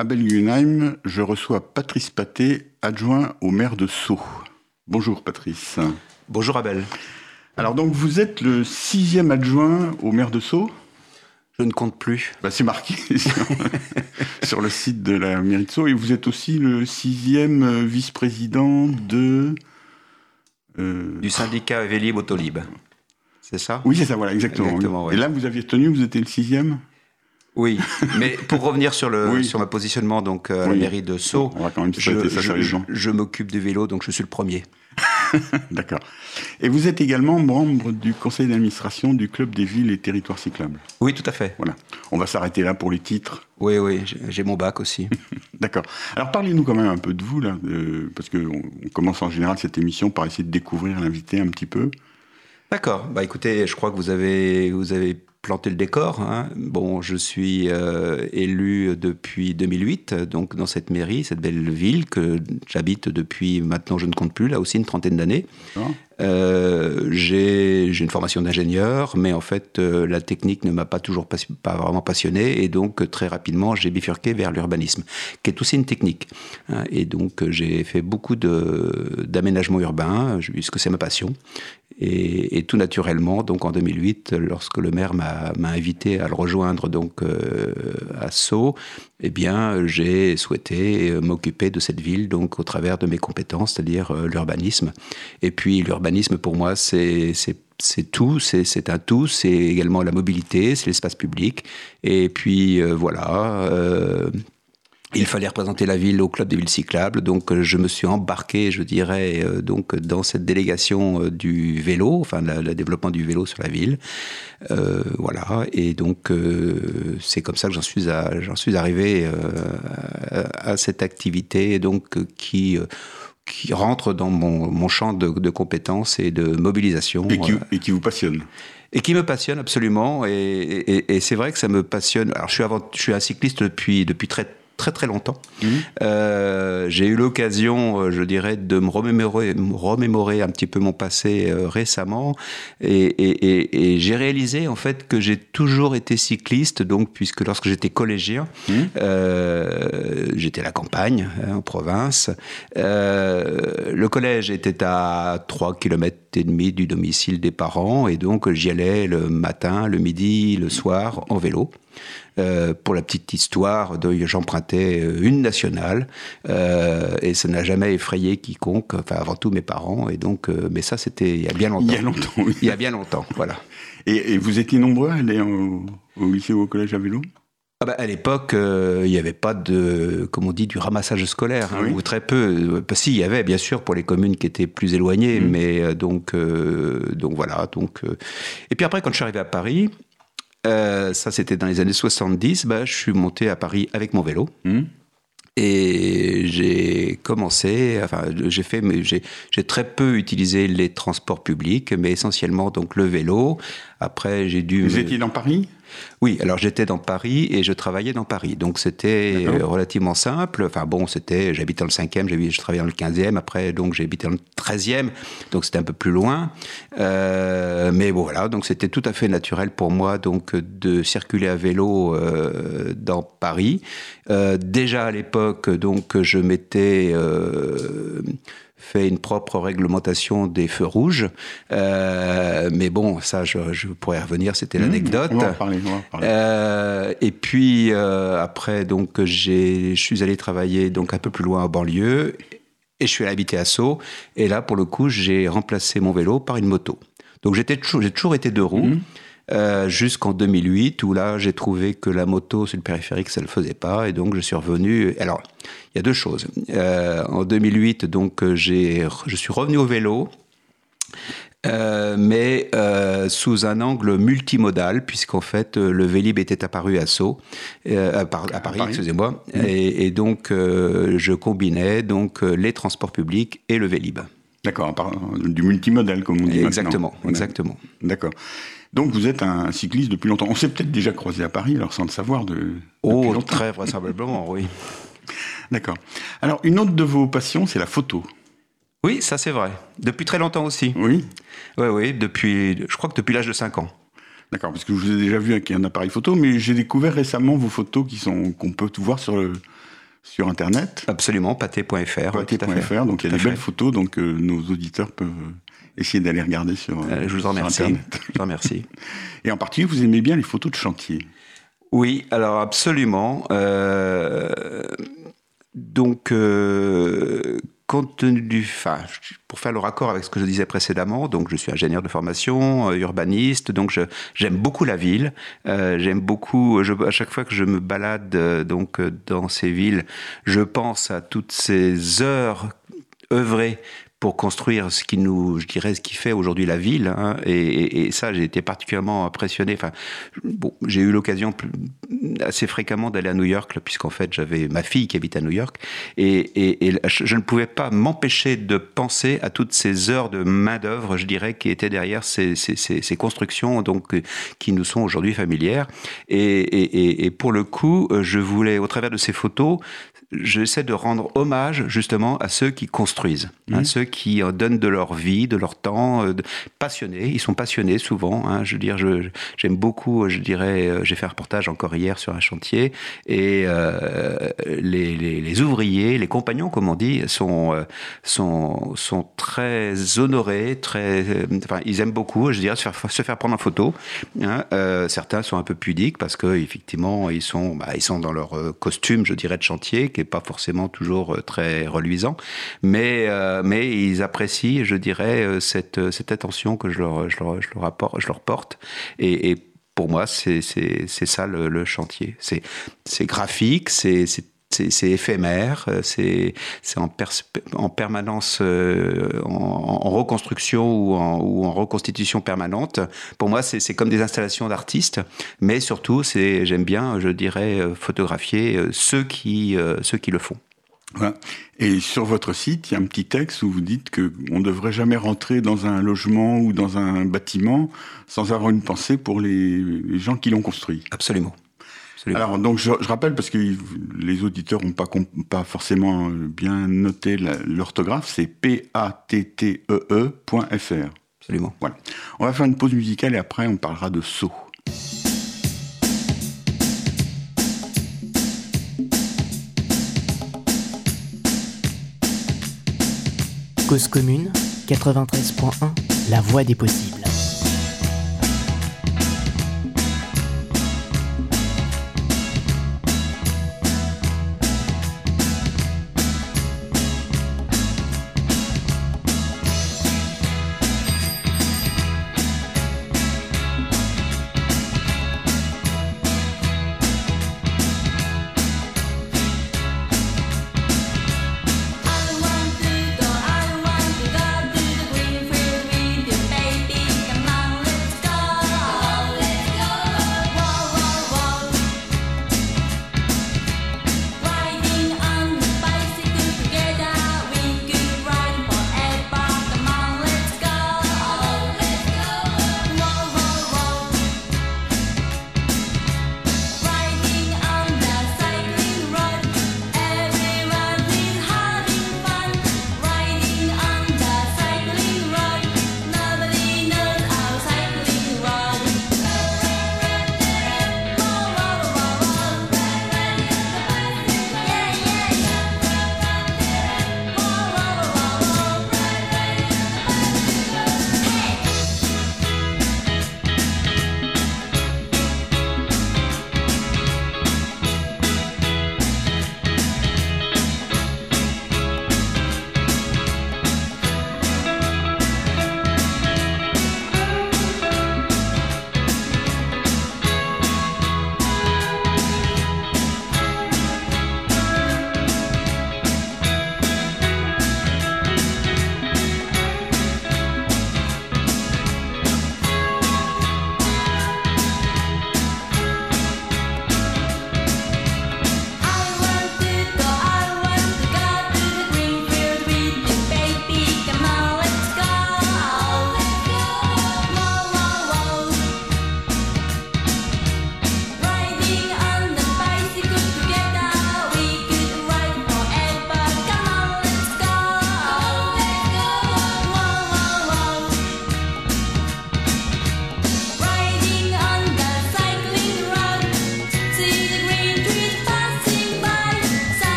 À Belgunheim, je reçois Patrice Paté, adjoint au maire de Sceaux. Bonjour Patrice. Bonjour Abel. Alors donc vous êtes le sixième adjoint au maire de Sceaux? Je ne compte plus. Bah, c'est marqué sur, le site de la mairie de Sceaux. Et vous êtes aussi le sixième vice-président de... Euh, du syndicat Vélib Autolib. C'est ça? Oui, c'est ça, voilà, exactement. Et là, vous aviez tenu, vous étiez le sixième? Oui, mais pour revenir sur le sur ma positionnement donc euh, à la mairie de Sceaux, je, m'occupe du vélo, donc je suis le premier. D'accord. Et vous êtes également membre du conseil d'administration du club des villes et territoires cyclables. Oui, tout à fait. Voilà. On va s'arrêter là pour les titres. Oui, oui, j'ai mon bac aussi. D'accord. Alors parlez-nous quand même un peu de vous là, parce qu'on on commence en général cette émission par essayer de découvrir l'invité un petit peu. D'accord. Bah écoutez, je crois que vous avez vous avez planter le décor. Hein. Bon, je suis euh, élu depuis 2008, donc dans cette mairie, cette belle ville que j'habite depuis maintenant, je ne compte plus, là aussi une trentaine d'années. Euh, j'ai une formation d'ingénieur, mais en fait, euh, la technique ne m'a pas toujours pas vraiment passionné, et donc très rapidement, j'ai bifurqué vers l'urbanisme, qui est aussi une technique. Hein. et donc, j'ai fait beaucoup d'aménagement urbain, puisque c'est ma passion. Et, tout naturellement, donc en 2008, lorsque le maire m'a invité à le rejoindre donc euh, à Sceaux, eh bien, j'ai souhaité m'occuper de cette ville donc au travers de mes compétences, c'est-à-dire euh, l'urbanisme. Et puis l'urbanisme pour moi, c'est tout, c'est un tout, c'est également la mobilité, c'est l'espace public. Et puis euh, voilà, euh, il fallait représenter la ville au club des villes cyclables, donc euh, je me suis embarqué, je dirais, euh, donc dans cette délégation euh, du vélo, enfin le, développement du vélo sur la ville, euh, voilà. Et donc c'est comme ça que j'en suis j'en suis arrivé à, à, cette activité, donc qui qui rentre dans mon, mon champ de, de, compétences et de mobilisation. Et qui, et qui vous passionne et qui me passionne absolument. Et, et, et c'est vrai que ça me passionne. Alors, je suis, avant, je suis un cycliste depuis, depuis très très très longtemps. Mmh. Euh, j'ai eu l'occasion, euh, je dirais, de me remémorer, remémorer un petit peu mon passé euh, récemment, et, et, et, j'ai réalisé en fait que j'ai toujours été cycliste, donc puisque lorsque j'étais collégien, mmh. euh, j'étais à la campagne, hein, en province. Le collège était à 3 km et demi du domicile des parents, et donc j'y allais le matin, le midi, le soir en vélo. Euh, pour la petite histoire, j'empruntais euh, une nationale euh, et ça n'a jamais effrayé quiconque, enfin avant tout mes parents. Et donc, mais ça c'était il y a bien longtemps. Il y a longtemps. Oui. Il y a bien longtemps, voilà. Et, vous étiez nombreux à aller au, lycée ou au collège à vélo? Ah bah, à l'époque, il n'y avait pas de, comme on dit, du ramassage scolaire, hein, ou très peu. Bah, si, il y avait, bien sûr, pour les communes qui étaient plus éloignées, mmh. mais donc, donc voilà. Donc, et puis après, quand je suis arrivé à Paris, euh, ça, c'était dans les années 70. Bah, je suis monté à Paris avec mon vélo. Mmh. Et j'ai commencé, enfin, j'ai fait, j'ai très peu utilisé les transports publics, mais essentiellement donc le vélo. Après, j'ai dû. Vous étiez dans Paris? Oui, alors j'étais dans Paris et je travaillais dans Paris. Donc c'était relativement simple. Enfin bon, c'était, j'habitais dans le 5e, je travaillais dans le 15e, après donc habité dans le 13e, donc c'était un peu plus loin. Euh, mais bon voilà, donc c'était tout à fait naturel pour moi donc de circuler à vélo euh, dans Paris. Euh, déjà à l'époque, donc je m'étais fait une propre réglementation des feux rouges. Euh, mais bon, ça, je, je pourrais revenir, c'était mmh, l'anecdote. Euh, et puis euh, après, donc, je suis allé travailler donc un peu plus loin en banlieue et je suis allé habiter à Sceaux. Et là, pour le coup, j'ai remplacé mon vélo par une moto. Donc j'ai toujours été deux roues. Mmh. Euh, jusqu'en 2008 où là j'ai trouvé que la moto sur le périphérique ça le faisait pas et donc je suis revenu. Alors il y a deux choses. Euh, en 2008 donc j'ai je suis revenu au vélo. Euh, mais euh, sous un angle multimodal, puisqu'en fait le Vélib était apparu à Sceaux, à, Paris, excusez-moi, mmh. et, donc je combinais donc les transports publics et le Vélib. D'accord, du multimodal comme on dit exactement, Exactement, D'accord. Donc vous êtes un cycliste depuis longtemps. On s'est peut-être déjà croisé à Paris, alors sans le savoir de. Oh, très vraisemblablement, oui. D'accord. Alors une autre de vos passions, c'est la photo. Oui, ça c'est vrai. Depuis très longtemps aussi. Oui. Oui, oui, depuis, je crois que depuis l'âge de 5 ans. D'accord, parce que je vous ai déjà vu avec un appareil photo, mais j'ai découvert récemment vos photos qui sont qu'on peut tout voir sur le, sur Internet. Absolument, pâté.fr. Pâté.fr, donc il y a des belles photos, donc euh, nos auditeurs peuvent essayer d'aller regarder sur, euh, je vous en remercie. Internet. Je vous remercie. Et en particulier, vous aimez bien les photos de chantier. Oui, alors absolument. Euh, donc, compte tenu du, enfin, pour faire le raccord avec ce que je disais précédemment, donc je suis ingénieur de formation, euh, urbaniste, donc j'aime beaucoup la ville, euh, j'aime beaucoup, je, à chaque fois que je me balade euh, donc dans ces villes, je pense à toutes ces heures œuvrées pour construire ce qui nous, je dirais, ce qui fait aujourd'hui la ville. Hein, et, et, ça, j'ai été particulièrement impressionné. Enfin, bon, j'ai eu l'occasion assez fréquemment d'aller à New York, puisqu'en fait, j'avais ma fille qui habite à New York, et, et je ne pouvais pas m'empêcher de penser à toutes ces heures de main d'œuvre, je dirais, qui étaient derrière ces, ces, ces, constructions, donc qui nous sont aujourd'hui familières. Et, et pour le coup, je voulais, au travers de ces photos, j'essaie de rendre hommage justement à ceux qui construisent, à mmh. ceux qui euh, donnent de leur vie, de leur temps, euh, passionnés. Ils sont passionnés souvent. Hein. je veux dire, j'aime beaucoup. Je dirais, euh, j'ai fait un reportage encore hier sur un chantier et les, les, ouvriers, les compagnons, comme on dit, sont sont sont très honorés, très. Enfin, ils aiment beaucoup. Je dirais se faire, se faire prendre en photo. Hein. certains sont un peu pudiques parce que effectivement, ils sont bah, ils sont dans leur costume, je dirais, de chantier pas forcément toujours euh, très reluisant, mais, euh, mais ils apprécient, je dirais, euh, cette, cette attention que je leur, je leur, je leur, apporte, je leur porte. Et, pour moi, c'est ça le, chantier. C'est graphique, c'est c'est éphémère, c'est en, en, permanence en, en, reconstruction ou en, ou en, reconstitution permanente. Pour moi, c'est comme des installations d'artistes, mais surtout, j'aime bien, je dirais, photographier ceux qui, ceux qui le font. Voilà. Et sur votre site, il y a un petit texte où vous dites que on ne devrait jamais rentrer dans un logement ou dans un bâtiment sans avoir une pensée pour les gens qui l'ont construit. Absolument. Alors, donc, je, rappelle, parce que les auditeurs n'ont pas, pas forcément euh, bien noté l'orthographe, c'est p-a-t-t-e-e.fr. Absolument. Voilà. On va faire une pause musicale et après, on parlera de saut. Cause commune, 93.1, la voix des possibles.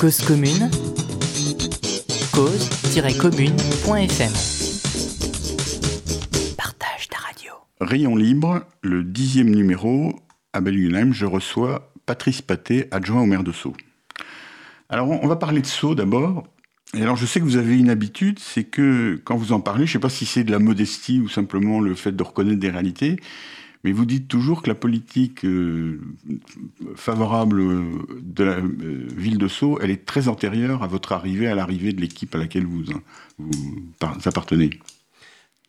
Cause commune, cause-commune.fm. Partage ta radio. Rayon libre, le dixième numéro, à Belgunheim, je reçois Patrice Paté, adjoint au maire de Sceaux. Alors, on va parler de Sceaux d'abord. Et alors, je sais que vous avez une habitude, c'est que quand vous en parlez, je ne sais pas si c'est de la modestie ou simplement le fait de reconnaître des réalités, mais vous dites toujours que la politique euh, favorable euh, de la euh, ville de Sceaux, elle est très antérieure à votre arrivée, à l'arrivée de l'équipe à laquelle vous, vous appartenez.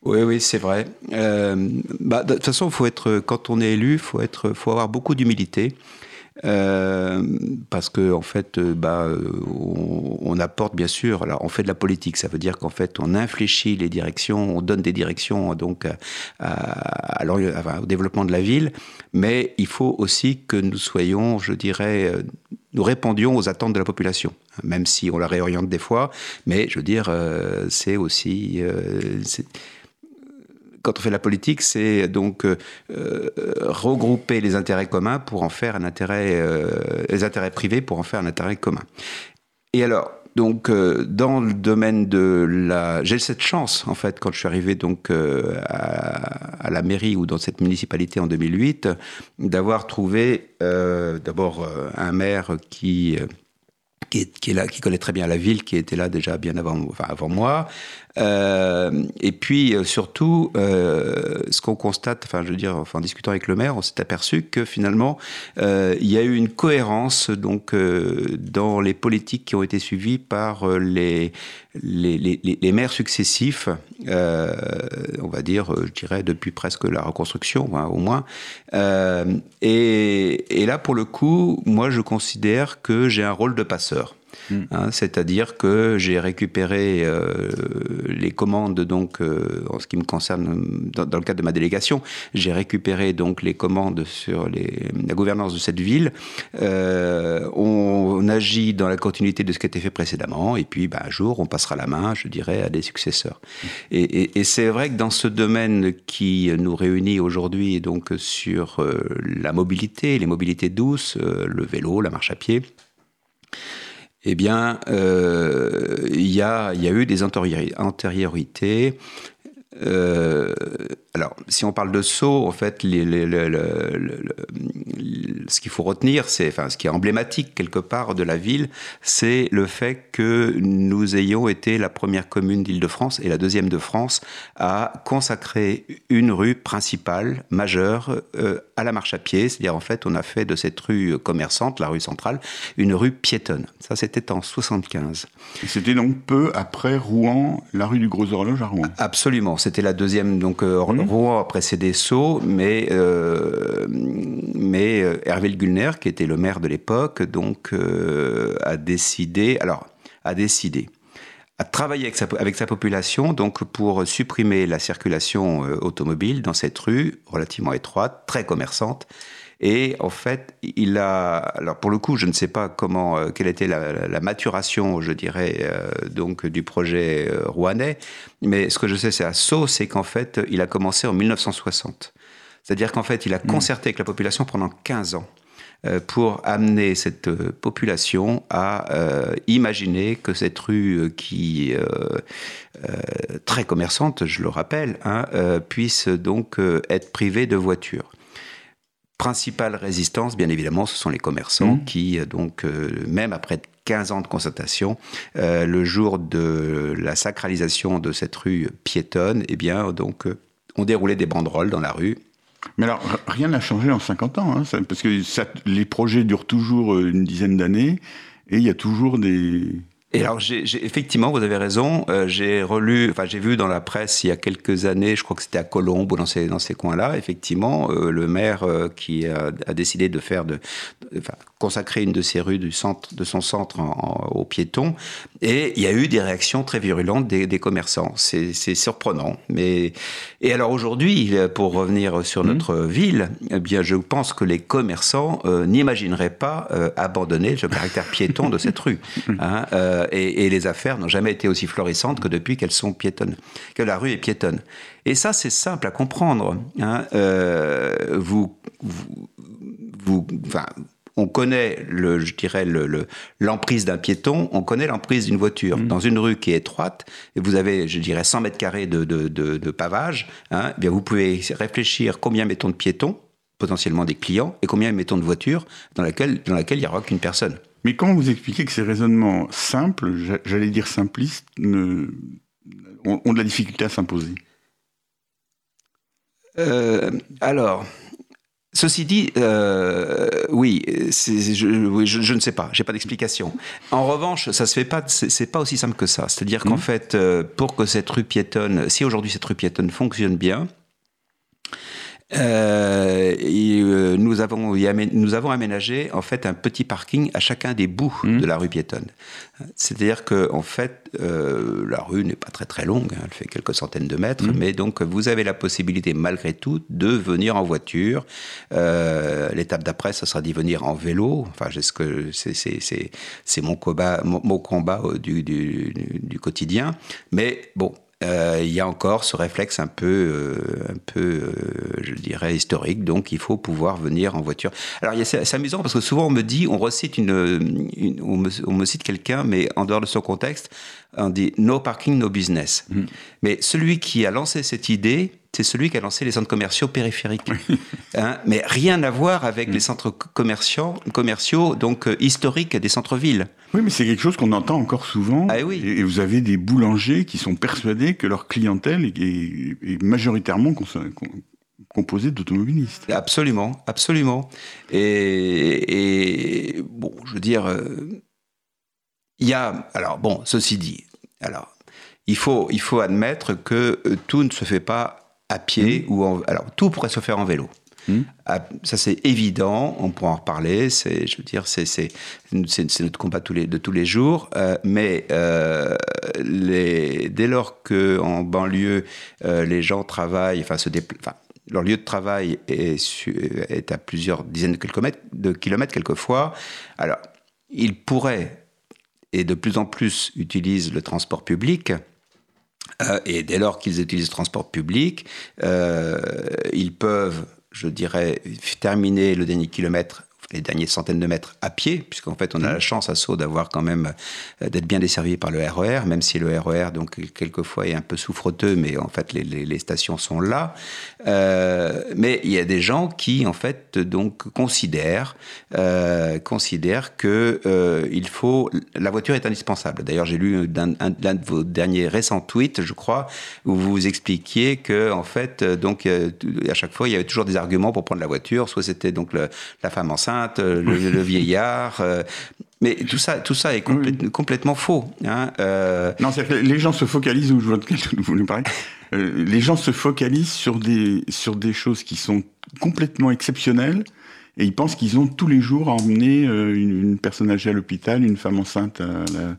Oui, oui, c'est vrai. Bah, de toute façon, faut être, quand on est élu, il faut, faut avoir beaucoup d'humilité. Euh, parce que en fait, euh, bah, euh, on, apporte bien sûr. Alors, on fait de la politique, ça veut dire qu'en fait, on infléchit les directions, on donne des directions donc à, au développement de la ville. Mais il faut aussi que nous soyons, je dirais, nous répondions aux attentes de la population, même si on la réoriente des fois. Mais je veux dire, c'est aussi quand on fait la politique, c'est donc euh, euh, regrouper les intérêts communs pour en faire un intérêt, euh, les intérêts privés pour en faire un intérêt commun. Et alors, donc, dans le domaine de la, j'ai cette chance en fait quand je suis arrivé donc à, la mairie ou dans cette municipalité en 2008, d'avoir trouvé d'abord un maire qui qui est, là, qui connaît très bien la ville, qui était là déjà bien avant, avant moi, et puis euh, surtout, euh, ce qu'on constate, enfin je veux dire, en discutant avec le maire, on s'est aperçu que finalement, il y a eu une cohérence donc dans les politiques qui ont été suivies par les maires successifs, on va dire, je dirais depuis presque la reconstruction, hein, au moins. Et là, pour le coup, moi, je considère que j'ai un rôle de passeur. Mm. Hein, c'est-à-dire que j'ai récupéré euh, les commandes, donc euh, en ce qui me concerne, dans, le cadre de ma délégation, j'ai récupéré donc les commandes sur la gouvernance de cette ville. Euh, on, agit dans la continuité de ce qui a été fait précédemment, et puis bah, un jour, on passera la main, je dirais, à des successeurs. Et, et c'est vrai que dans ce domaine qui nous réunit aujourd'hui, donc sur la mobilité, les mobilités douces, le vélo, la marche à pied, eh bien, euh, il y, a, eu des antériorités. Euh, alors, si on parle de saut, en fait, les, ce qu'il faut retenir, c'est, enfin, ce qui est emblématique quelque part de la ville, c'est le fait que nous ayons été la première commune d'Île-de-France et la deuxième de France à consacrer une rue principale, majeure, euh, à la marche à pied. C'est-à-dire, en fait, on a fait de cette rue commerçante, la rue centrale, une rue piétonne. Ça, c'était en 75. C'était donc peu après Rouen, la rue du Gros Horloge à Rouen. Absolument. C'était la deuxième, donc, euh, Mmh. Rouen a précédé Sceaux, mais, euh, mais euh, Hervé Gulner, qui était le maire de l'époque, donc euh, a décidé, alors a décidé, à travailler avec sa, avec sa, population donc pour supprimer la circulation automobile dans cette rue relativement étroite, très commerçante. Et en fait, il a, alors pour le coup, je ne sais pas comment, quelle était la, maturation, je dirais, donc du projet rouennais, mais ce que je sais, c'est à Sceaux, c'est qu'en fait, il a commencé en 1960. C'est-à-dire qu'en fait, il a hmm. concerté avec la population pendant 15 ans euh, pour amener cette euh, population à euh, imaginer que cette rue qui est très commerçante, je le rappelle, hein, puisse donc être privée de voitures principale résistance, bien évidemment, ce sont les commerçants hmm. qui, donc, même après 15 ans de constatation, euh, le jour de la sacralisation de cette rue piétonne, eh bien, donc, euh, on déroulait des banderoles dans la rue. Mais alors, rien n'a changé en 50 ans, hein, parce que les projets durent toujours euh, une dizaine d'années, et il y a toujours des, et alors, j'ai, effectivement, vous avez raison. Euh, j'ai relu, enfin, j'ai vu dans la presse il y a quelques années, je crois que c'était à Colombes ou dans ces, dans ces coins-là, effectivement, euh, le maire euh, qui a, a, décidé de faire de, enfin, consacrer une de ses rues du centre, de son centre aux piétons. Et il y a eu des réactions très virulentes des, des commerçants. C'est, c'est surprenant. Mais, et alors aujourd'hui, pour revenir sur mmh. notre ville, eh bien, je pense que les commerçants n'imagineraient pas abandonner le caractère piéton de cette rue. Hein, euh, et, les affaires n'ont jamais été aussi florissantes que depuis qu'elles sont piétonnes, que la rue est piétonne. Et ça, c'est simple à comprendre. Hein. Euh, vous, vous, enfin, on connaît, le, je dirais, l'emprise le, d'un piéton, on connaît l'emprise d'une voiture. Mmh. Dans une rue qui est étroite, et vous avez, je dirais, 100 mètres carrés de, de, de, pavage, hein, eh bien vous pouvez réfléchir combien mettons de piétons, potentiellement des clients, et combien mettons de voitures dans laquelle, dans laquelle il n'y aura qu'une personne. Mais comment vous expliquez que ces raisonnements simples, j'allais dire simplistes, ne, ont, de la difficulté à s'imposer? Euh, Alors, Ceci dit, euh, oui, je, je, ne sais pas, j'ai pas d'explication. En revanche, ça se fait pas, c'est pas aussi simple que ça. C'est-à-dire qu'en mmh. fait, euh, pour que cette rue piétonne, si aujourd'hui cette rue piétonne fonctionne bien, euh, euh, nous, avons, nous avons aménagé en fait un petit parking à chacun des bouts mmh. de la rue piétonne. C'est-à-dire que en fait, euh, la rue n'est pas très très longue, hein, elle fait quelques centaines de mètres, mmh. mais donc vous avez la possibilité malgré tout de venir en voiture. L'étape d'après, ça sera d'y venir en vélo. Enfin, c'est mon combat, mon, combat du, du, du quotidien. Mais bon, euh, il y a encore ce réflexe un peu, euh, un peu, euh, je dirais, historique. Donc, il faut pouvoir venir en voiture. Alors, c'est amusant parce que souvent on me dit, on recite une, on, me, on, me, cite quelqu'un, mais en dehors de son contexte, on dit no parking, no business. Mm. Mais celui qui a lancé cette idée, c'est celui qui a lancé les centres commerciaux périphériques. Hein, mais rien à voir avec mm. les centres commerciaux, commerciaux donc euh, historiques des centres-villes. Oui, mais c'est quelque chose qu'on entend encore souvent. Ah, oui. et, vous avez des boulangers qui sont persuadés que leur clientèle est, majoritairement composée d'automobilistes. Absolument, absolument. Et, bon, je veux dire, euh, il y a, alors bon, ceci dit, alors il faut, il faut admettre que euh, tout ne se fait pas à pied mmh. ou en, alors tout pourrait se faire en vélo. Mmh. Ah, ça c'est évident, on pourra en reparler. C'est, je veux dire, c'est, c'est, c'est, notre combat tous les, de tous les jours. Euh, mais euh, les, dès lors que en banlieue euh, les gens travaillent, enfin se déplacent, leur lieu de travail est, est, à plusieurs dizaines de kilomètres, de kilomètres quelquefois. Alors, ils pourraient et de plus en plus utilisent le transport public. Euh, et dès lors qu'ils utilisent le transport public, euh, ils peuvent, je dirais, terminer le dernier kilomètre les dernières centaines de mètres à pied, puisqu'en fait on a mmh. la chance à Sceaux d'avoir quand même euh, d'être bien desservi par le RER, e même si le RER e donc quelquefois est un peu souffreteux, mais en fait les, les, stations sont là. Euh, mais il y a des gens qui en fait donc considèrent euh, considèrent que euh, il faut la voiture est indispensable. D'ailleurs j'ai lu l'un de vos derniers récents tweets, je crois, où vous expliquiez que en fait donc à chaque fois il y avait toujours des arguments pour prendre la voiture, soit c'était donc le, la femme enceinte euh, le, vieillard. Euh, mais tout ça, tout ça est complètement faux. Hein, euh. Non, c'est que les gens se focalisent, où je vois de vous nous parlez, les gens se focalisent sur des, sur des choses qui sont complètement exceptionnelles et ils pensent qu'ils ont tous les jours à emmener une, personne âgée à l'hôpital, une femme enceinte à la,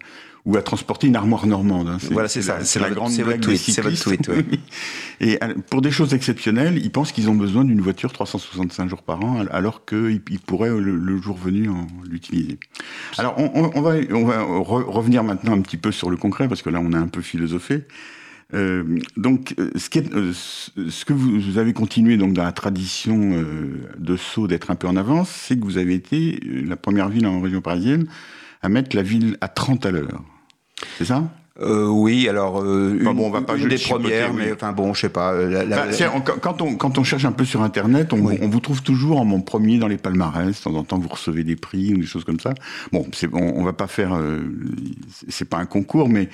ou à transporter une armoire normande. Hein. Voilà, c'est ça. C'est la, grande blague tweet, C'est votre tweet. Et euh, pour des choses exceptionnelles, ils pensent qu'ils ont besoin d'une voiture 365 jours par an, alors qu'ils pourraient le, jour venu l'utiliser. Alors, on, va, on va revenir maintenant un petit peu sur le concret, parce que là, on a un peu philosophé. Euh, donc, euh, ce, qui ce, que vous, avez continué donc dans la tradition de Sceaux d'être un peu en avance, c'est que vous avez été la première ville en région parisienne à mettre la ville à 30 à l'heure. C'est ça? Euh, oui, alors euh, une, bon, on va pas une des premières, mais enfin bon, je sais pas. La, bah, quand, on, quand on cherche un peu sur Internet, on, on vous trouve toujours en mon premier dans les palmarès. De temps en temps, vous recevez des prix ou des choses comme ça. Bon, c'est on, on va pas faire, euh, c'est pas un concours, mais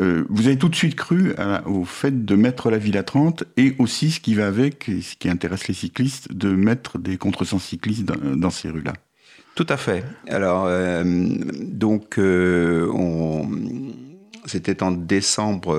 euh, vous avez tout de suite cru au fait de mettre la ville à 30 et aussi ce qui va avec, et ce qui intéresse les cyclistes, de mettre des contresens cyclistes dans ces rues-là. Tout à fait. Alors, euh, donc, euh, on... C'était en décembre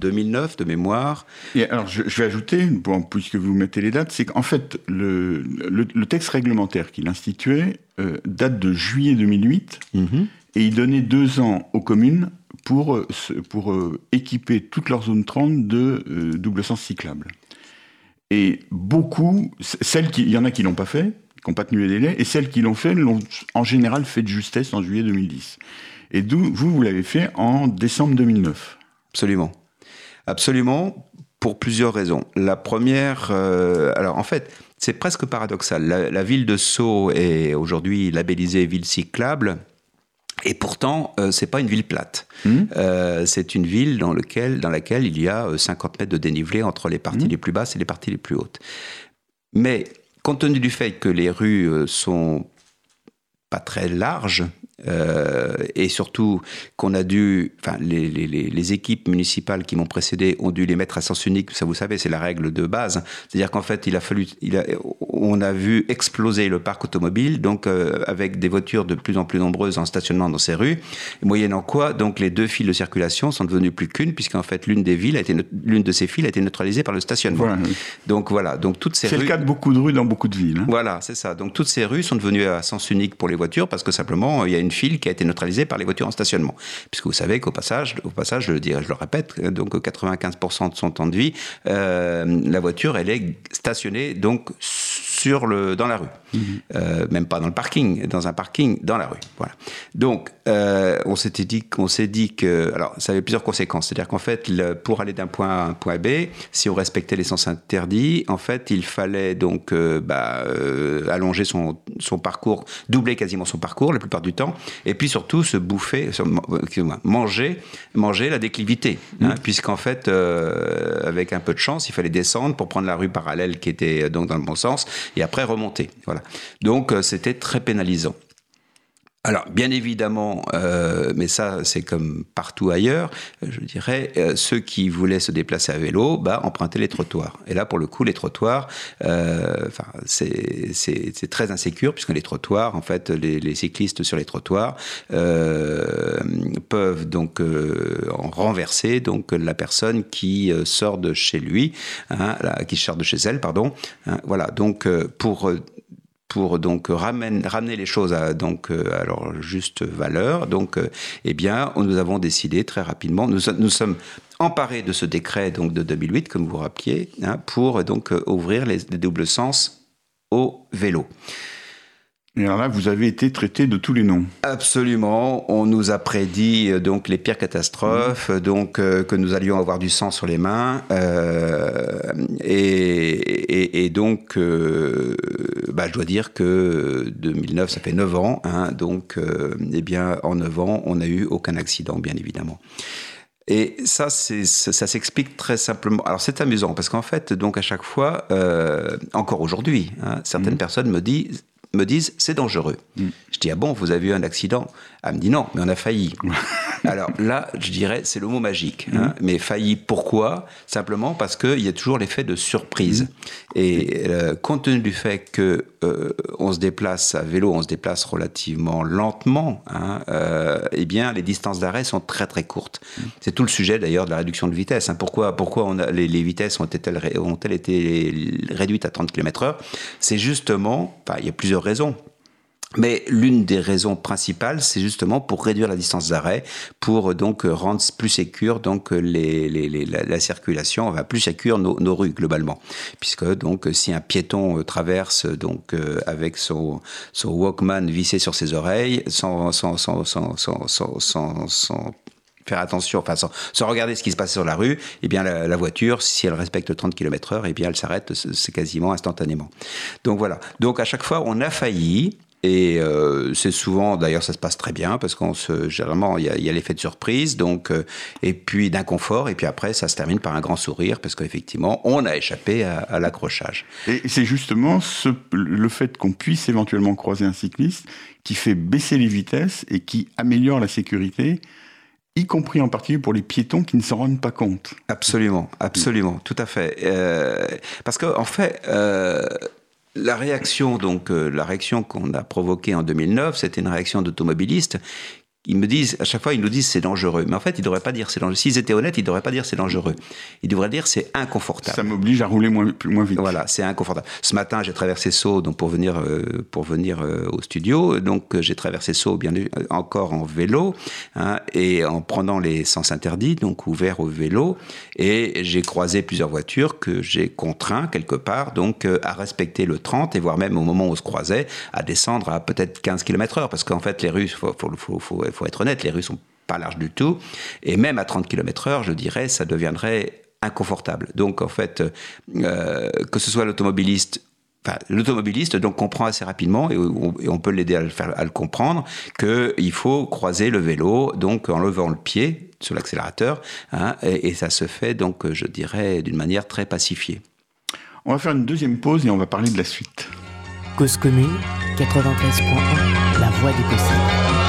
2009 euh, de mémoire. Et alors, je, vais ajouter, bon, puisque vous mettez les dates, c'est qu'en fait, le, le, texte réglementaire qu'il instituait date de juillet 2008 mhm. et il donnait deux ans aux communes pour, pour équiper toute leur zone 30 de double sens cyclable. Et beaucoup, celles il y en a qui l'ont pas fait, qui n'ont pas tenu les délais, et celles qui l'ont fait l'ont en général fait de justesse en juillet 2010. Et vous, vous l'avez fait en décembre 2009. Absolument. Absolument, pour plusieurs raisons. La première, euh, alors en fait, c'est presque paradoxal. La, ville de Sceaux est aujourd'hui labellisée ville cyclable. Et pourtant, ce c'est pas une ville plate. Mmh. c'est une ville dans, lequel, dans laquelle il y a 50 mètres de dénivelé entre les parties mmh. les plus basses et les parties les plus hautes. Mais compte tenu du fait que les rues sont pas très larges, euh, et surtout qu'on a dû, enfin, les, les, les, équipes municipales qui m'ont précédé ont dû les mettre à sens unique. Ça, vous savez, c'est la règle de base. C'est-à-dire qu'en fait, il a fallu, il a, on a vu exploser le parc automobile, donc euh, avec des voitures de plus en plus nombreuses en stationnement dans ces rues, moyennant quoi, donc les deux fils de circulation sont devenus plus qu'une, puisqu'en fait, l'une des villes a été, l'une de ces fils a été neutralisée par le stationnement. Donc voilà, donc toutes ces rues. C'est le cas de beaucoup de rues dans beaucoup de villes. Hein. Voilà, c'est ça. Donc toutes ces rues sont devenues à sens unique pour les voitures parce que simplement il y a une file qui a été neutralisée par les voitures en stationnement. Puisque vous savez qu'au passage, au passage, je le dis, je le répète, donc 95% de son temps de vie, euh, la voiture, elle est stationnée donc sur le, dans la rue. Mhm. Euh, même pas dans le parking, dans un parking dans la rue. Voilà. Donc, euh, on s'était dit qu'on s'est dit que, alors, ça avait plusieurs conséquences. C'est-à-dire qu'en fait, le, pour aller d'un point A à un point B, si on respectait les sens interdits, en fait, il fallait donc bah, allonger son, son parcours, doubler quasiment son parcours la plupart du temps, et puis surtout se bouffer, manger, manger la déclivité, hein, puisqu'en fait, euh, avec un peu de chance, il fallait descendre pour prendre la rue parallèle qui était euh, donc dans le bon sens, et après remonter. Voilà. Donc euh, c'était très pénalisant. Alors, bien évidemment, euh, mais ça, c'est comme partout ailleurs, je dirais, euh, ceux qui voulaient se déplacer à vélo, bah, empruntaient les trottoirs. Et là, pour le coup, les trottoirs, euh, c'est très insécure, puisque les trottoirs, en fait, les, cyclistes sur les trottoirs peuvent donc en renverser donc la personne qui sort de chez lui, hein, qui sort de chez elle, pardon. Hein, voilà, donc pour pour donc ramener les choses à euh, leur juste valeur. Euh, eh nous avons décidé très rapidement. Nous, sommes emparés de ce décret donc de 2008, comme vous vous rappeliez, hein, pour donc euh, ouvrir les, les doubles sens au vélo. Et alors là, vous avez été traité de tous les noms. Absolument. On nous a prédit euh, donc les pires catastrophes, mmh. donc euh, que nous allions avoir du sang sur les mains, euh, et, et, donc, euh, bah, je dois dire que 2009, ça fait 9 ans, hein, donc, eh bien, en 9 ans, on n'a eu aucun accident, bien évidemment. Et ça, ça s'explique très simplement. Alors c'est amusant parce qu'en fait, donc à chaque fois, euh, encore aujourd'hui, hein, certaines mmh. personnes me disent, me disent c'est dangereux. Mm. Je dis ah bon, vous avez eu un accident? Elle me dit non, mais on a failli. Alors là, je dirais c'est le mot magique. Hein. Mm. Mais failli, pourquoi? Simplement parce qu'il y a toujours l'effet de surprise. Mm. Et euh, compte tenu du fait que euh, on se déplace à vélo, on se déplace relativement lentement, hein, euh, eh bien les distances d'arrêt sont très très courtes. C'est tout le sujet d'ailleurs de la réduction de vitesse. Hein. Pourquoi, pourquoi on a, les, vitesses ont-elles ont été réduites à 30 km/h C'est justement, il y a plusieurs Mais l'une des raisons principales, c'est justement pour réduire la distance d'arrêt, pour donc rendre plus sécure donc les, la, circulation, va plus sécure nos, rues globalement, puisque donc si un piéton euh, traverse donc euh, avec son, son Walkman vissé sur ses oreilles, sans, sans, sans, sans faire attention, enfin sans, regarder ce qui se passe sur la rue, eh bien la, voiture, si elle respecte 30 km/h, eh bien elle s'arrête, c'est quasiment instantanément. Donc voilà. Donc à chaque fois, on a failli et euh, c'est souvent, d'ailleurs, ça se passe très bien parce qu'on se, généralement, il y a, l'effet de surprise, donc, euh, et puis d'inconfort, et puis après, ça se termine par un grand sourire parce qu'effectivement, on a échappé à, l'accrochage. Et c'est justement le fait qu'on puisse éventuellement croiser un cycliste qui fait baisser les vitesses et qui améliore la sécurité y compris en particulier pour les piétons qui ne s'en rendent pas compte. Absolument, absolument, tout à fait. Euh, parce qu'en en fait, euh, la réaction, donc, euh, la réaction qu'on a provoquée en 2009, c'était une réaction d'automobilistes ils me disent, à chaque fois, ils nous disent c'est dangereux. Mais en fait, ils ne devraient pas dire c'est dangereux. S'ils étaient honnêtes, ils ne devraient pas dire c'est dangereux. Ils devraient dire c'est inconfortable. Ça m'oblige à rouler moins, moins vite. Voilà, c'est inconfortable. Ce matin, j'ai traversé Sceaux donc pour venir, euh, pour venir euh, au studio. Donc, euh, j'ai traversé Sceaux bien encore en vélo hein, et en prenant les sens interdits, donc ouverts au vélo. Et j'ai croisé plusieurs voitures que j'ai contraint quelque part donc à respecter le 30 et voire même au moment où on se croisait à descendre à peut-être 15 km/h parce qu'en fait, les rues, faut, faut, faut, faut faut être honnête, les rues sont pas larges du tout. Et même à 30 km heure, je dirais, ça deviendrait inconfortable. Donc, en fait, euh, que ce soit l'automobiliste l'automobiliste donc comprend assez rapidement et on, peut l'aider à le faire, à le comprendre qu'il faut croiser le vélo donc en levant le pied sur l'accélérateur hein, et, et, ça se fait donc je dirais d'une manière très pacifiée. On va faire une deuxième pause et on va parler de la suite. Cause commune 93.1 La voix du possible.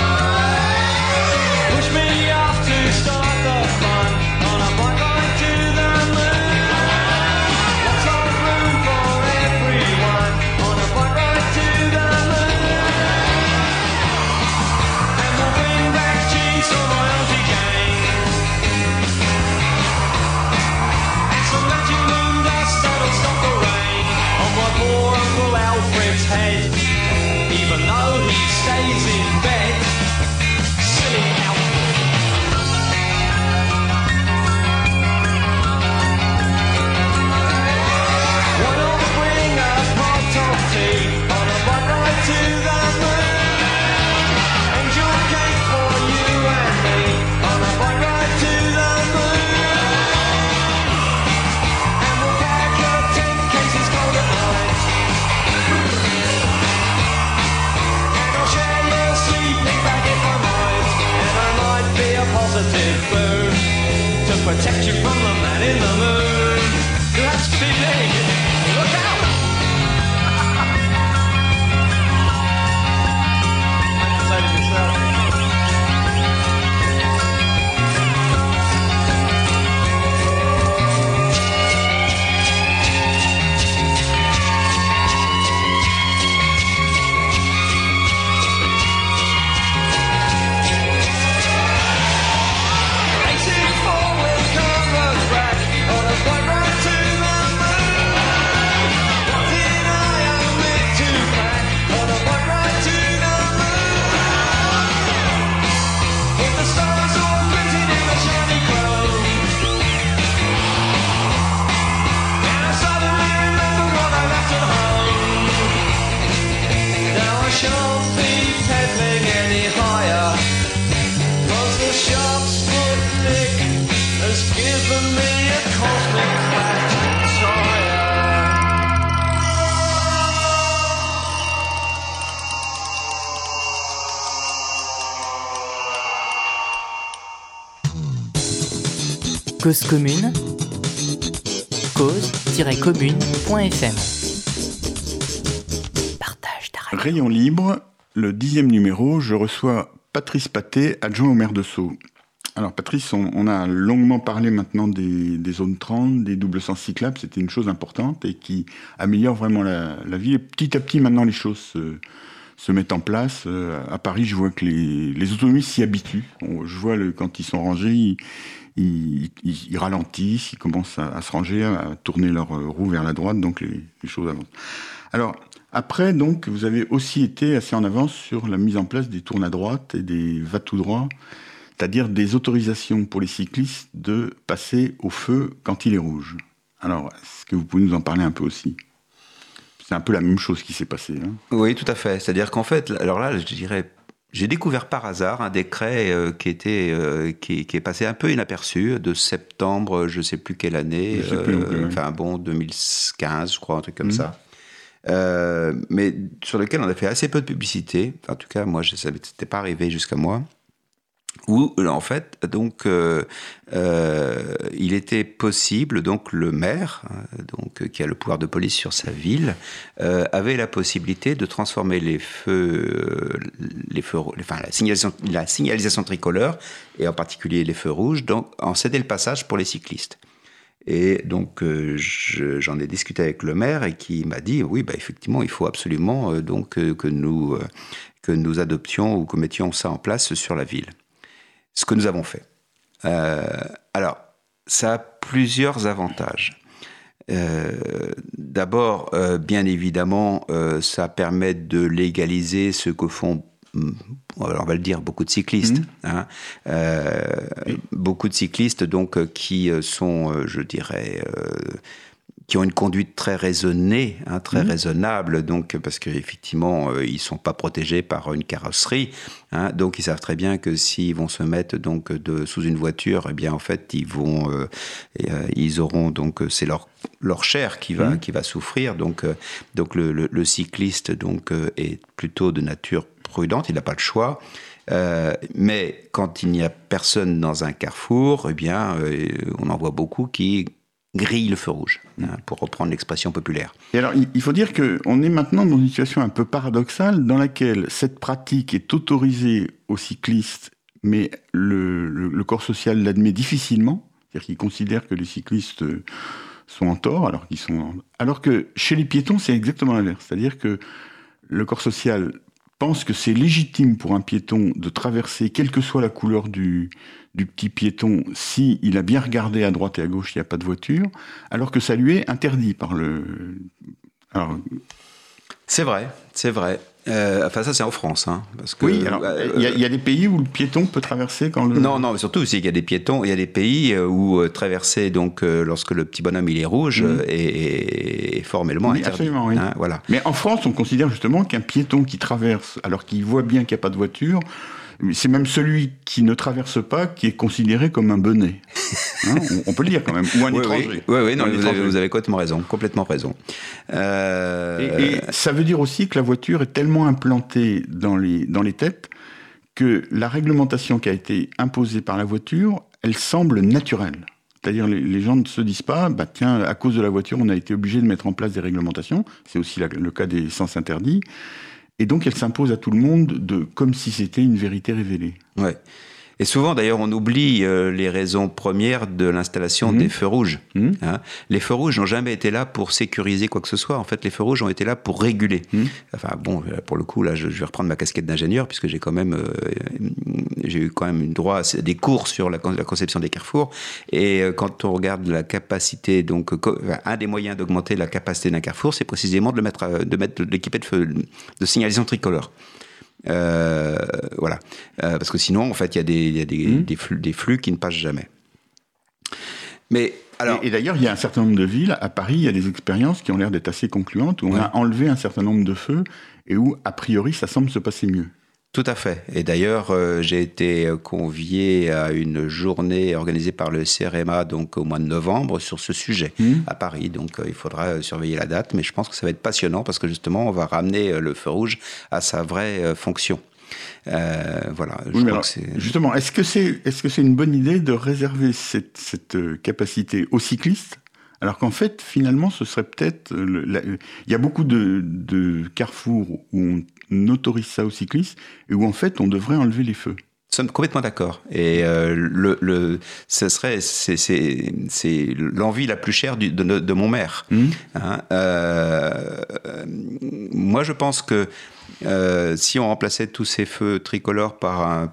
Cause commune, cause-commune.fm. Partage ta. Rayon libre, le dixième numéro, je reçois Patrice Paté, adjoint au maire de Sceaux. Alors Patrice, on, a longuement parlé maintenant des, zones 30, des doubles sens cyclables, c'était une chose importante et qui améliore vraiment la, vie. Et petit à petit maintenant les choses se, mettent en place. Euh, à Paris, je vois que les, les s'y habituent. je vois quand ils sont rangés, ralentissent, ils commencent à, se ranger, à tourner leur roue vers la droite, donc les, choses avancent. Alors, après, donc, vous avez aussi été assez en avance sur la mise en place des tournes à droite et des va tout droit, c'est-à-dire des autorisations pour les cyclistes de passer au feu quand il est rouge. Alors, est-ce que vous pouvez nous en parler un peu aussi? C'est un peu la même chose qui s'est passé. Hein? Oui, tout à fait. C'est-à-dire qu'en fait, alors là, je dirais j'ai découvert par hasard un décret euh, qui était euh, qui, est passé un peu inaperçu de septembre, je sais plus quelle année, euh, enfin bon 2015 je crois un truc comme mhm. ça, mais sur lequel on a fait assez peu de publicité. en tout cas moi ça n'était pas arrivé jusqu'à moi où en fait donc euh, euh, il était possible donc le maire hein, donc qui a le pouvoir de police sur sa ville euh, avait la possibilité de transformer les feux les feux enfin la signalisation la signalisation tricolore et en particulier les feux rouges donc en céder le passage pour les cyclistes. Et donc j'en ai discuté avec le maire et qui m'a dit oui bah effectivement il faut absolument donc que nous que nous adoptions ou que mettions ça en place sur la ville ce que nous avons fait. Euh, alors, ça a plusieurs avantages. Euh, d'abord, euh, bien évidemment, ça permet de légaliser ce que font, hmm, on va le dire, beaucoup de cyclistes. Mmh. Hein. Beaucoup de cyclistes, donc, qui sont, je dirais, qui ont une conduite très raisonnée, hein, très raisonnable, donc parce qu'effectivement, euh, ils sont pas protégés par une carrosserie, hein, donc ils savent très bien que s'ils vont se mettre donc de, sous une voiture, eh bien en fait, ils vont, euh, et, euh, ils auront donc c'est leur leur chair qui va qui va souffrir, donc euh, donc le, le- le cycliste donc euh, est plutôt de nature prudente, il n'a pas le choix. Euh, mais quand il n'y a personne dans un carrefour, eh bien, euh, on en voit beaucoup qui grillent le feu rouge, pour reprendre l'expression populaire. Alors, il- faut dire qu'on est maintenant dans une situation un peu paradoxale dans laquelle cette pratique est autorisée aux cyclistes, mais le, corps social l'admet difficilement. C'est-à-dire qu'il considère que les cyclistes euh, sont en tort, alors qu'ils sont. Alors que chez les piétons, c'est exactement l'inverse. C'est-à-dire que le corps social pense que c'est légitime pour un piéton de traverser, quelle que soit la couleur du, petit piéton, si il a bien regardé à droite et à gauche, il n'y a pas de voiture, alors que ça lui est interdit par le. C'est vrai, c'est vrai. Euh, enfin, ça, c'est en France. Hein, parce que, oui, alors euh, il y, a- il y a des pays où le piéton peut traverser quand le. Non, non, mais surtout, c'est qu'il y a des piétons, il y a des pays euh, où euh, traverser, donc, lorsque le petit bonhomme il est rouge, euh, est, formellement. Oui, interdit. absolument, oui. Hein, voilà. Mais en France, on considère justement qu'un piéton qui traverse, alors qu'il voit bien qu'il n'y a pas de voiture, c'est même celui qui ne traverse pas qui est considéré comme un bonnet. Hein, on, peut le dire quand même. Ou un Oui, étranger. oui, oui, non, mais vous, étranger. avez, vous avez complètement raison, complètement raison. Euh, Et, et ça veut dire aussi que la voiture est tellement implantée dans les, dans les têtes que la réglementation qui a été imposée par la voiture, elle semble naturelle. C'est-à-dire les, les gens ne se disent pas, bah tiens, à cause de la voiture, on a été obligé de mettre en place des réglementations. C'est aussi la- le cas des sens interdits. Et donc elle s'impose à tout le monde de, comme si c'était une vérité révélée. Et souvent, d'ailleurs, on oublie euh, les raisons premières de l'installation des feux rouges. Mhm. hein. Les feux rouges n'ont jamais été là pour sécuriser quoi que ce soit. En fait, les feux rouges ont été là pour réguler. Mhm. Enfin, bon, euh, pour le coup, là, je, je vais reprendre ma casquette d'ingénieur puisque j'ai quand même, euh, j'ai eu quand même une droit à des cours sur la, con- la conception des carrefours. Et euh, quand on regarde la capacité, donc, euh, un des moyens d'augmenter la capacité d'un carrefour, c'est précisément de le mettre, à- de mettre, de de signalisation tricolore. Euh, voilà. Euh, parce que sinon, en fait, il y a, des, il y a des, des, flux, des flux qui ne passent jamais. Mais alors, et et d'ailleurs, il y a un certain nombre de villes, à Paris, il y a des expériences qui ont l'air d'être assez concluantes, où on a enlevé un certain nombre de feux et où, a priori, ça semble se passer mieux. Tout à fait. Et d'ailleurs, euh, j'ai été euh, convié à une journée organisée par le CRMA donc au mois de novembre sur ce sujet Mhm. à Paris. Donc, euh, il faudra surveiller la date, mais je pense que ça va être passionnant parce que justement, on va ramener le feu rouge à sa vraie fonction. Euh, voilà. Je Oui, crois alors, que justement, est-ce que c'est est-ce que c'est une bonne idée de réserver cette, cette capacité aux cyclistes alors qu'en fait, finalement, ce serait peut-être... Il y a beaucoup de, de carrefours où on autorise ça aux cyclistes et où, en fait, on devrait enlever les feux. Nous sommes complètement d'accord. Et euh, le, le, ce serait, c'est, l'envie la plus chère du- de, de- mon maire. Mhm. Hein, euh, moi, je pense que euh, si on remplaçait tous ces feux tricolores par un,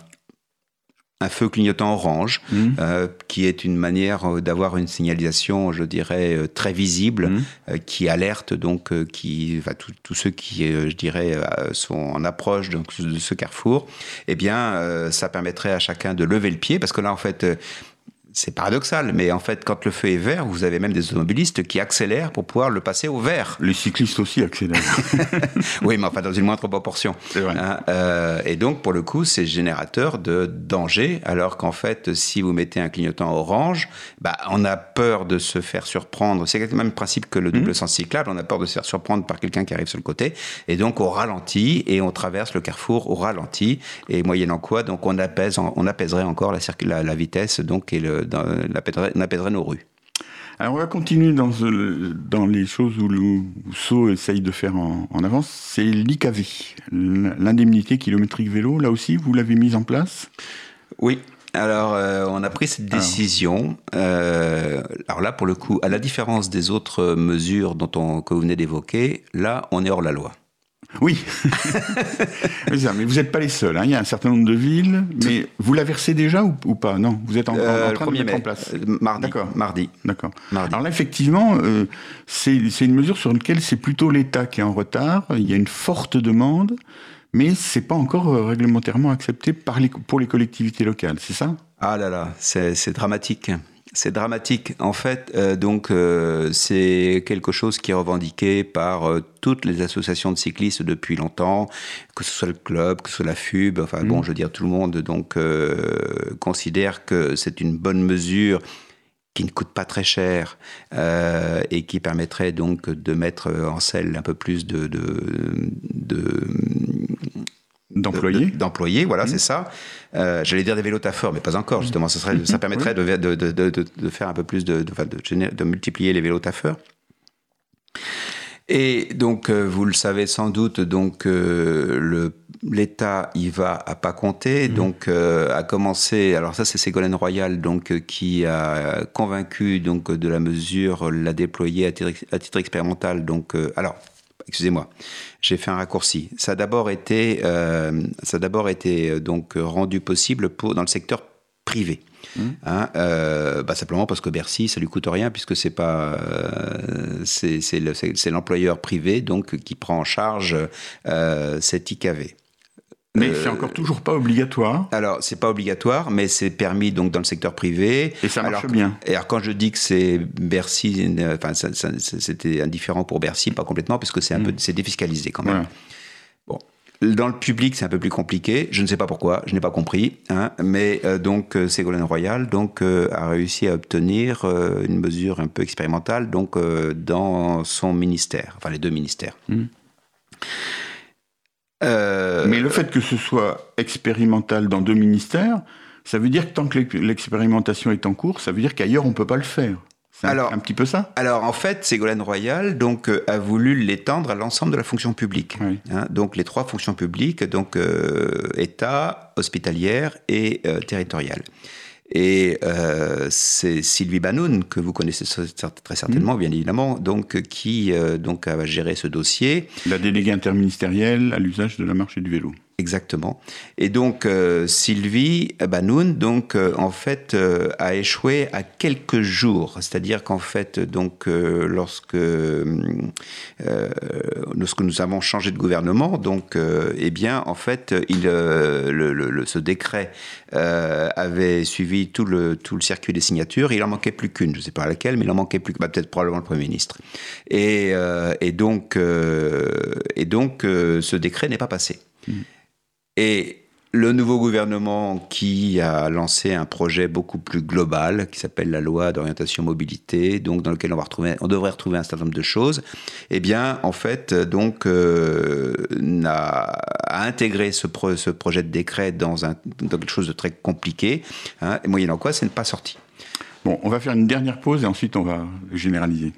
un feu clignotant orange, Mhm. euh, qui est une manière euh, d'avoir une signalisation, je dirais, euh, très visible, Mhm. euh, qui alerte donc euh, qui, enfin, tous ceux qui, euh, je dirais, euh, sont en approche donc, de ce carrefour, eh bien, euh, ça permettrait à chacun de lever le pied, parce que là, en fait, euh, c'est paradoxal, mais en fait, quand le feu est vert, vous avez même des automobilistes qui accélèrent pour pouvoir le passer au vert. Les cyclistes aussi accélèrent. Oui, mais enfin, dans une moindre proportion. C'est vrai. Hein, euh, et donc, pour le coup, c'est générateur de danger, alors qu'en fait, si vous mettez un clignotant orange, bah, on a peur de se faire surprendre. C'est le même principe que le double sens cyclable. On a peur de se faire surprendre par quelqu'un qui arrive sur le côté. Et donc, on ralentit et on traverse le carrefour au ralenti. Et moyennant quoi, donc, on, apaise, on apaiserait encore la, la vitesse donc, et le, dans, apaiserait, on apaiserait nos rues. Alors on va continuer dans, euh, dans les choses où Sceaux essaye de faire en, en avance. C'est l'IKV, l'indemnité kilométrique vélo. Là aussi, vous l'avez mise en place? Oui. Alors, euh, on a pris cette Alors. décision. Euh, alors là, pour le coup, à la différence des autres mesures dont on, que vous venez d'évoquer, là, on est hors la loi. Oui. mais, vous n'êtes pas les seuls. hein. Il y a un certain nombre de villes. Mais vous la versez déjà ou, ou pas? Non, vous êtes en, en- en Euh, le train de 1er mettre mai, en place. euh, mardi. D'accord. Mardi. D'accord. Alors là, effectivement, euh, c'est une mesure sur laquelle c'est plutôt l'État qui est en retard. Il y a une forte demande, mais c'est pas encore réglementairement accepté par les, pour les collectivités locales. C'est ça? Ah là là, c'est dramatique. C'est dramatique. En fait, euh, donc euh, c'est quelque chose qui est revendiqué par euh, toutes les associations de cyclistes depuis longtemps, que ce soit le club, que ce soit la FUB. Enfin bon, je veux dire, tout le monde donc considère que c'est une bonne mesure qui ne coûte pas très cher euh, et qui permettrait donc de mettre en selle un peu plus de, de, de D'employés de- d'employés, voilà, Mmh. c'est ça. Euh, J'allais dire des vélos taffeurs, mais pas encore, justement. Ça, serait, ça permettrait de, de, de, de, de- de faire un peu plus de, de, multiplier les vélos taffeurs. Et donc, euh, vous le savez sans doute, donc euh, l'État y va à pas compter, donc euh, a commencé. Alors ça, c'est Ségolène Royal, donc qui a convaincu donc de la mesure, l'a déployée à titre, à titre expérimental. Donc, alors, excusez-moi, j'ai fait un raccourci. Ça a d'abord été, euh, ça a d'abord été euh, donc rendu possible pour dans le secteur privé. Hein, euh, bah, simplement parce que Bercy, ça lui coûte rien puisque c'est pas, euh, c'est c'est le- c'est- c'est l'employeur privé donc qui prend en charge euh, cet IKV. Mais Euh, c'est encore toujours pas obligatoire. Alors, c'est pas obligatoire, mais c'est permis donc dans le secteur privé. Et ça marche alors, bien. Et alors, quand je dis que c'est Bercy, euh, enfin, c'était indifférent pour Bercy, pas complètement, parce que c'est un peu, c'est défiscalisé quand même. Bon. Dans le public, c'est un peu plus compliqué. Je ne sais pas pourquoi, je n'ai pas compris. hein, mais euh, donc, Ségolène Royal donc, euh, a réussi à obtenir euh, une mesure un peu expérimentale donc, dans son ministère, enfin les deux ministères. Mhm. Euh, Mais le fait que ce soit expérimental dans deux ministères, ça veut dire que tant que l'ex- l'expérimentation est en cours, ça veut dire qu'ailleurs on peut pas le faire. C'est un- Alors- un petit peu ça? Alors en fait, Ségolène Royal donc euh, a voulu l'étendre à l'ensemble de la fonction publique. Oui. Hein, donc les trois fonctions publiques, donc euh, État, hospitalière et territoriale. Et euh, c'est Sylvie Banoun que vous connaissez très certainement, bien évidemment, donc qui euh, donc a géré ce dossier. La déléguée interministérielle à l'usage de la marche et du vélo. Exactement. Et donc euh, Sylvie Banoun, donc euh, en fait euh, a échoué à quelques jours, c'est-à-dire qu'en fait donc euh, lorsque euh, lorsque nous avons changé de gouvernement, donc euh, eh bien en fait il euh, le, le- ce décret euh, avait suivi tout le tout le circuit des signatures, il en manquait plus qu'une, je ne sais pas laquelle, mais il en manquait plus bah, peut-être probablement le premier ministre. Et, euh, et donc euh, et donc euh, ce décret n'est pas passé. Et le nouveau gouvernement qui a lancé un projet beaucoup plus global qui s'appelle la loi d'orientation mobilité, donc dans lequel on va retrouver, on devrait retrouver un certain nombre de choses. Eh bien, en fait, donc, euh, a, a intégré ce, pro- ce projet de décret dans, un, dans quelque chose de très compliqué, hein, et moyennant quoi, c'est n'est pas sorti. Bon, on va faire une dernière pause et ensuite on va généraliser.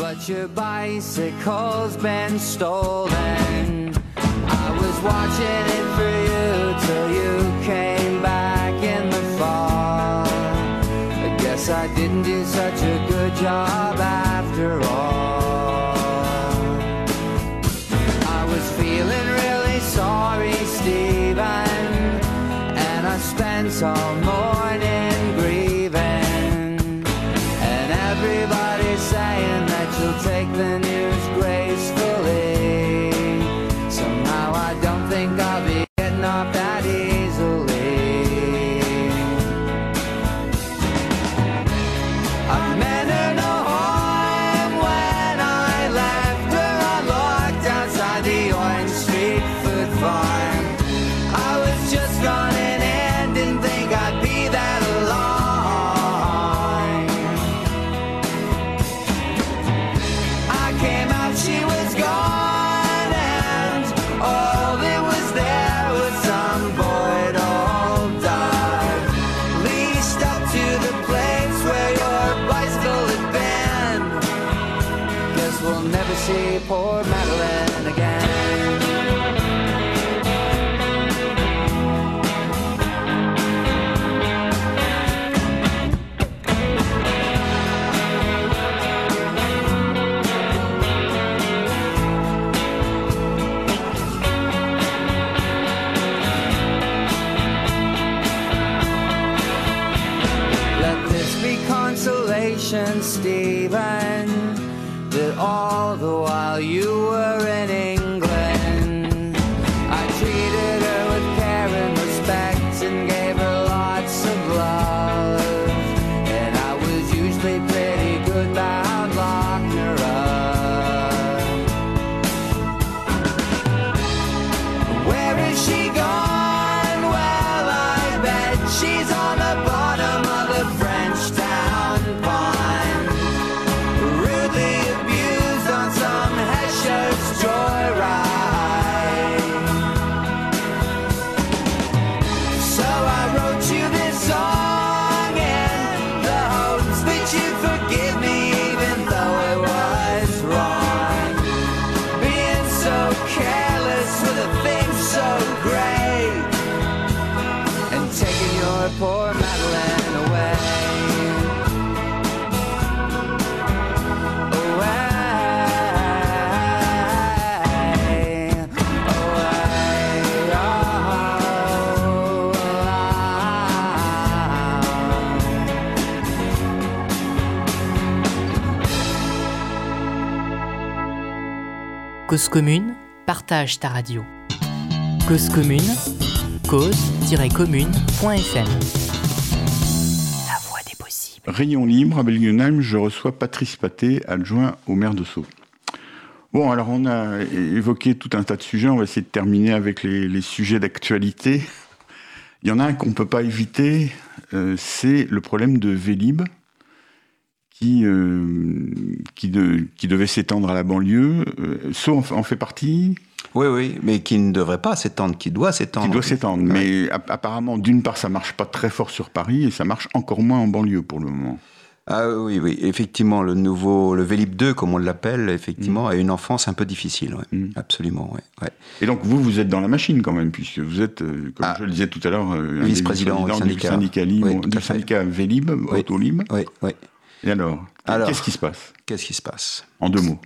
But your bicycle's been stolen. I was watching it for you till you came back in the fall. I guess I didn't do such a good job after all. I was feeling really sorry, Steven, and I spent all morning Cause commune, partage ta radio. Cause commune, cause-commune.fm. La voix des possibles. Rayon libre à Belgenheim, je reçois Patrice Paté, adjoint au maire de Sceaux. Bon, alors on a évoqué tout un tas de sujets, on va essayer de terminer avec les, les sujets d'actualité. Il y en a un qu'on ne peut pas éviter, euh, c'est le problème de Vélib, qui, euh, qui, de- qui devait s'étendre à la banlieue. Euh, Sceaux en, fait- en fait partie, Oui, oui, mais qui ne devrait pas s'étendre, qui doit s'étendre. qui doit s'étendre. Mais app- apparemment, d'une part, ça marche pas très fort sur Paris, et ça marche encore moins en banlieue pour le moment. Ah oui, oui, effectivement, le nouveau, le Vélib 2, comme on l'appelle, effectivement, a une enfance un peu difficile, ouais. Mm. absolument, ouais, ouais. Et donc, vous, vous êtes dans la machine quand même, puisque vous êtes, euh, comme Ah. je le disais tout à l'heure, Vice-président du syndicat. syndicat, libre- Oui, du syndicat Vélib, Oui. Autolib. Oui, oui. Et alors, Alors. qu'est-ce qui se passe? Qu'est-ce qui se passe? En deux mots.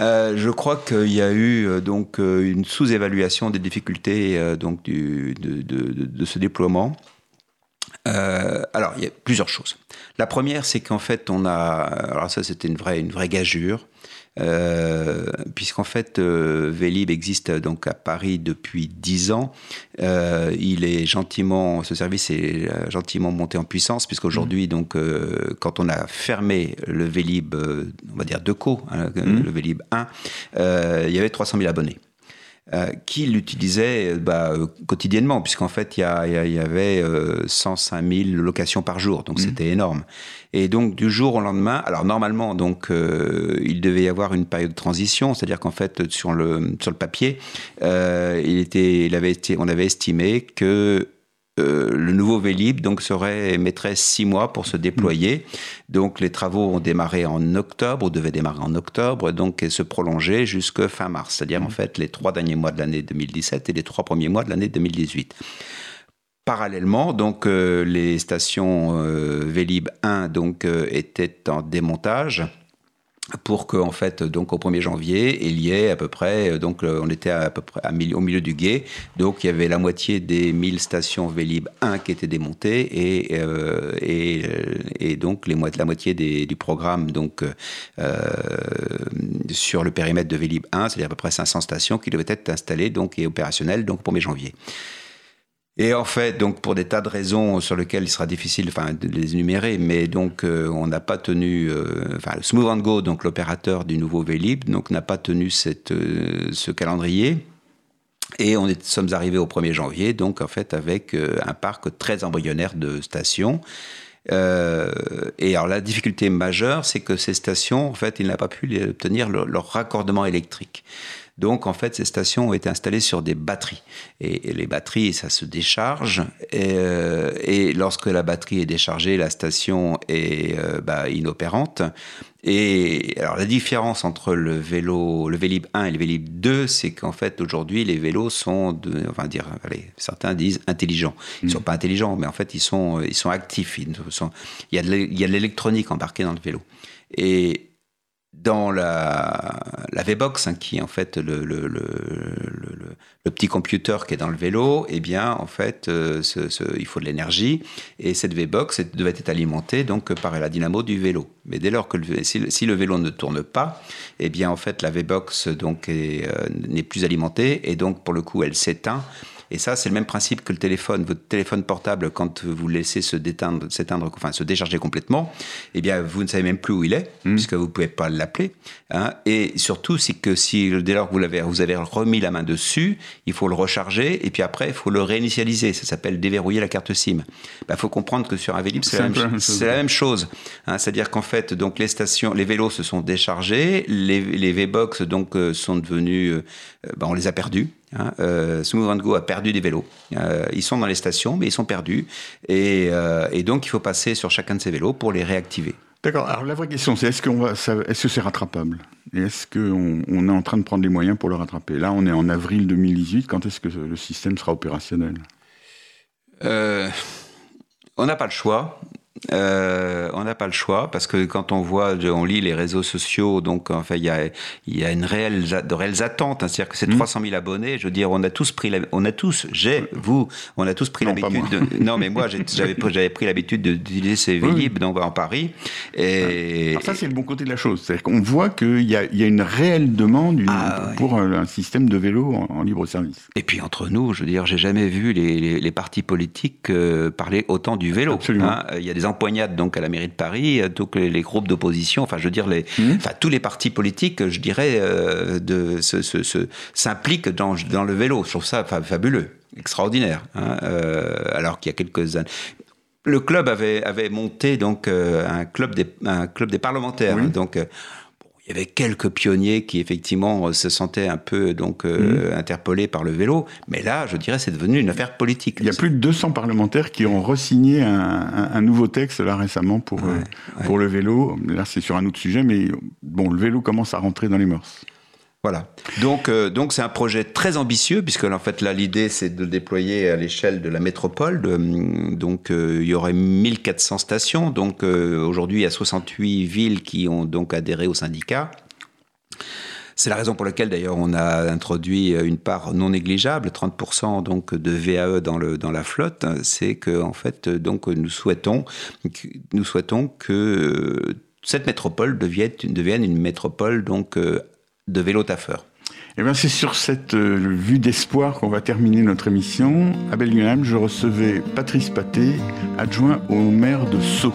Euh, je crois qu'il y a eu euh, donc euh, une sous-évaluation des difficultés euh, donc du, de, de- de- de ce déploiement. Euh, alors, il y a plusieurs choses. La première, c'est qu'en fait, on a. Alors, ça, c'était une vraie, une vraie gageure. Euh, puisqu'en fait, euh, Vélib existe donc à Paris depuis 10 ans. Euh, il est gentiment, ce service est euh, gentiment monté en puissance, puisqu'aujourd'hui, donc, euh, quand on a fermé le Vélib, euh, on va dire de co, hein, le Vélib 1, euh, il y avait 300 000 abonnés. Euh, qui l'utilisaient euh, bah, euh, quotidiennement, puisqu'en fait, il y, y y avait euh, 105 000 locations par jour, donc c'était énorme. Et donc, du jour au lendemain, alors normalement, donc, euh, il devait y avoir une période de transition, c'est-à-dire qu'en fait, sur le, sur le papier, euh, il était, il avait été, on avait estimé que euh, le nouveau Vélib donc serait mettrait six mois pour se déployer. Donc les travaux ont démarré en octobre, ou devaient démarrer en octobre, donc et se prolonger jusqu'à fin mars, c'est-à-dire en fait les trois derniers mois de l'année 2017 et les trois premiers mois de l'année 2018. Parallèlement, donc euh, les stations euh, Vélib 1 donc euh, étaient en démontage pour que en fait donc au 1er janvier il y ait à peu près euh, donc euh, on était à, peu près au milieu du guet. Donc il y avait la moitié des 1000 stations Vélib 1 qui étaient démontées et euh, et, euh, et donc les mo- la moitié du programme donc euh, sur le périmètre de Vélib 1 c'est-à-dire à peu près 500 stations qui devaient être installées donc et opérationnelles donc au 1er janvier et en fait, donc pour des tas de raisons sur lesquelles il sera difficile, enfin, de les énumérer, mais donc euh, on n'a pas tenu, euh, enfin, Smooth and Go, donc l'opérateur du nouveau Vélib, donc n'a pas tenu cette, euh, ce calendrier. Et on est, sommes arrivés au 1er janvier, donc en fait avec euh, un parc très embryonnaire de stations. Euh, et alors la difficulté majeure, c'est que ces stations, en fait, il n'a pas pu obtenir leur raccordement électrique. Donc en fait, ces stations ont été installées sur des batteries. Et, et les batteries, ça se décharge. Et, euh, et lorsque la batterie est déchargée, la station est euh, bah, inopérante. Et alors la différence entre le vélo, le Vélib 1 et le Vélib 2, c'est qu'en fait aujourd'hui les vélos sont, de, enfin dire, allez, certains disent intelligents. Ils ne sont pas intelligents, mais en fait ils sont, ils sont actifs. Ils sont, il y a de l'é- il y a de l'électronique embarquée dans le vélo. Et dans la, V-Box, hein, qui est en fait le, petit computer qui est dans le vélo, eh bien, en fait, euh, il faut de l'énergie. Et cette V-Box devait être alimentée donc, par la dynamo du vélo. Mais dès lors que si, le- vélo ne tourne pas, eh bien, en fait, la V-Box euh, n'est plus alimentée. Et donc, pour le coup, elle s'éteint. Et ça, c'est le même principe que le téléphone. Votre téléphone portable, quand vous le laissez se déteindre, s'éteindre, enfin se décharger complètement, eh bien, vous ne savez même plus où il est, puisque vous ne pouvez pas l'appeler. hein. Et surtout, c'est que si dès lors que vous, l'avez, vous avez remis la main dessus, il faut le recharger, et puis après, il faut le réinitialiser. Ça s'appelle déverrouiller la carte SIM. Il faut comprendre que sur un Vélib, c'est, la même, peu la même chose. hein. C'est-à-dire qu'en fait, donc les stations, les vélos se sont déchargés, les, les V-Box donc euh, sont devenus, euh, ben, on les a perdus. Hein. Euh, Smooth Go a perdu des vélos. Euh, ils sont dans les stations, mais ils sont perdus. Et, euh, et donc, il faut passer sur chacun de ces vélos pour les réactiver. D'accord. Alors la vraie question, c'est est-ce qu'on va, ça- est-ce que c'est rattrapable? Et est-ce qu'on on est en train de prendre les moyens pour le rattraper? Là, on est en avril 2018. Quand est-ce que le système sera opérationnel? Euh, on n'a pas le choix. Euh, on n'a pas le choix parce que quand on voit, on lit les réseaux sociaux, donc enfin il y a, il y a une réelle, de réelles attentes. hein. C'est-à-dire que ces Mhm. 300 000 abonnés, je veux dire, on a tous pris, la- on a tous, j'ai, vous, on a tous pris l'habitude. De, non, mais moi j'avais, j'avais pris l'habitude de- d'utiliser ces Oui, oui. Vélib donc en Paris. Et, Alors ça, c'est le bon côté de la chose. C'est-à-dire qu'on voit qu'il y a, y a une réelle demande une- Ah, ouais. pour un, un système de vélo en, en libre service. Et puis entre nous, je veux dire, j'ai jamais vu les, les, les partis politiques euh, parler autant du vélo. Absolument. hein. Il y a des empoignades donc à la mairie de Paris, euh, donc les, les groupes d'opposition, enfin je veux dire les, Mhm. enfin tous les partis politiques, je dirais, euh, de se, se- se- s'impliquent dans, dans le vélo. Je trouve ça fa- fabuleux, extraordinaire. hein. Euh, alors qu'il y a quelques années. Le club avait, avait monté donc euh, un club des un club des parlementaires. Oui. hein. donc euh, il y avait quelques pionniers qui effectivement euh, se sentaient un peu donc euh, Mhm. interpellés par le vélo, mais là, je dirais, c'est devenu une affaire politique. Il y a plus de 200 parlementaires qui ont re-signé un, un- un nouveau texte là récemment pour, euh, ouais. pour le vélo. Là, c'est sur un autre sujet, mais bon, le vélo commence à rentrer dans les mœurs. Voilà. Donc, euh, donc c'est un projet très ambitieux puisque en fait là l'idée c'est de le déployer à l'échelle de la métropole. Hum, donc euh, il y aurait 1400 stations. Donc euh, aujourd'hui il y a 68 villes qui ont donc adhéré au syndicat. C'est la raison pour laquelle d'ailleurs on a introduit une part non négligeable, 30% donc de VAE dans le dans la flotte. C'est que en fait donc nous souhaitons nous souhaitons que cette métropole devienne une métropole donc euh, de vélo taffeur. Eh bien, c'est sur cette euh, vue d'espoir qu'on va terminer notre émission. À Bellingham, je recevais Patrice Paté, adjoint au maire de Sceaux.